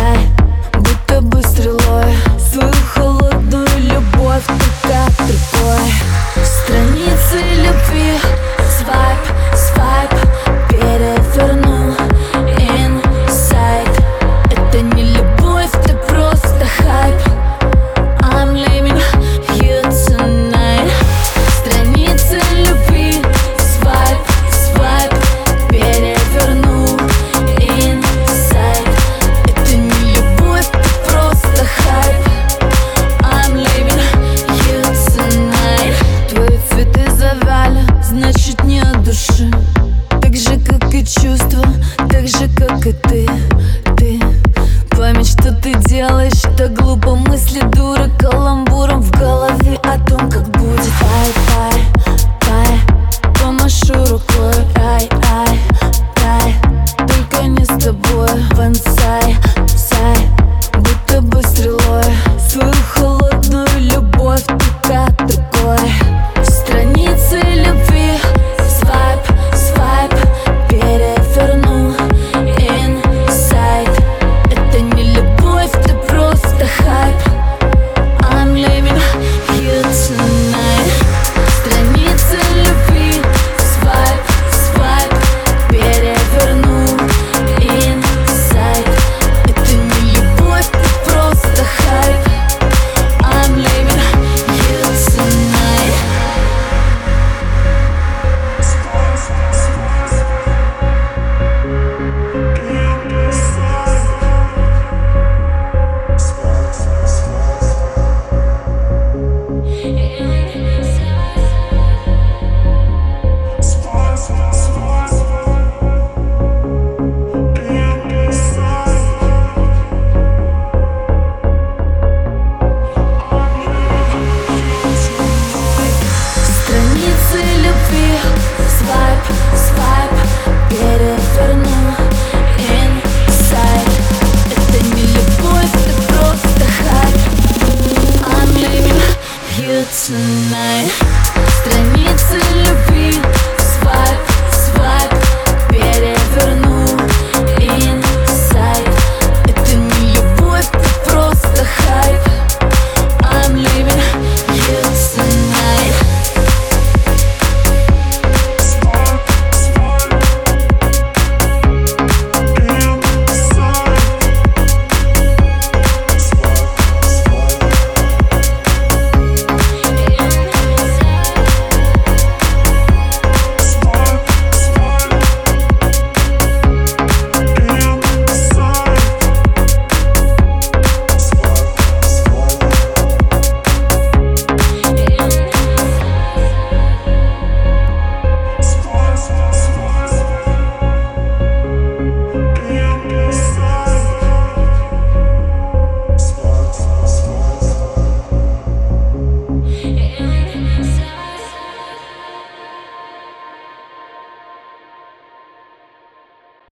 side ты делаешь, что глупо? Мысли дура каламбур tonight.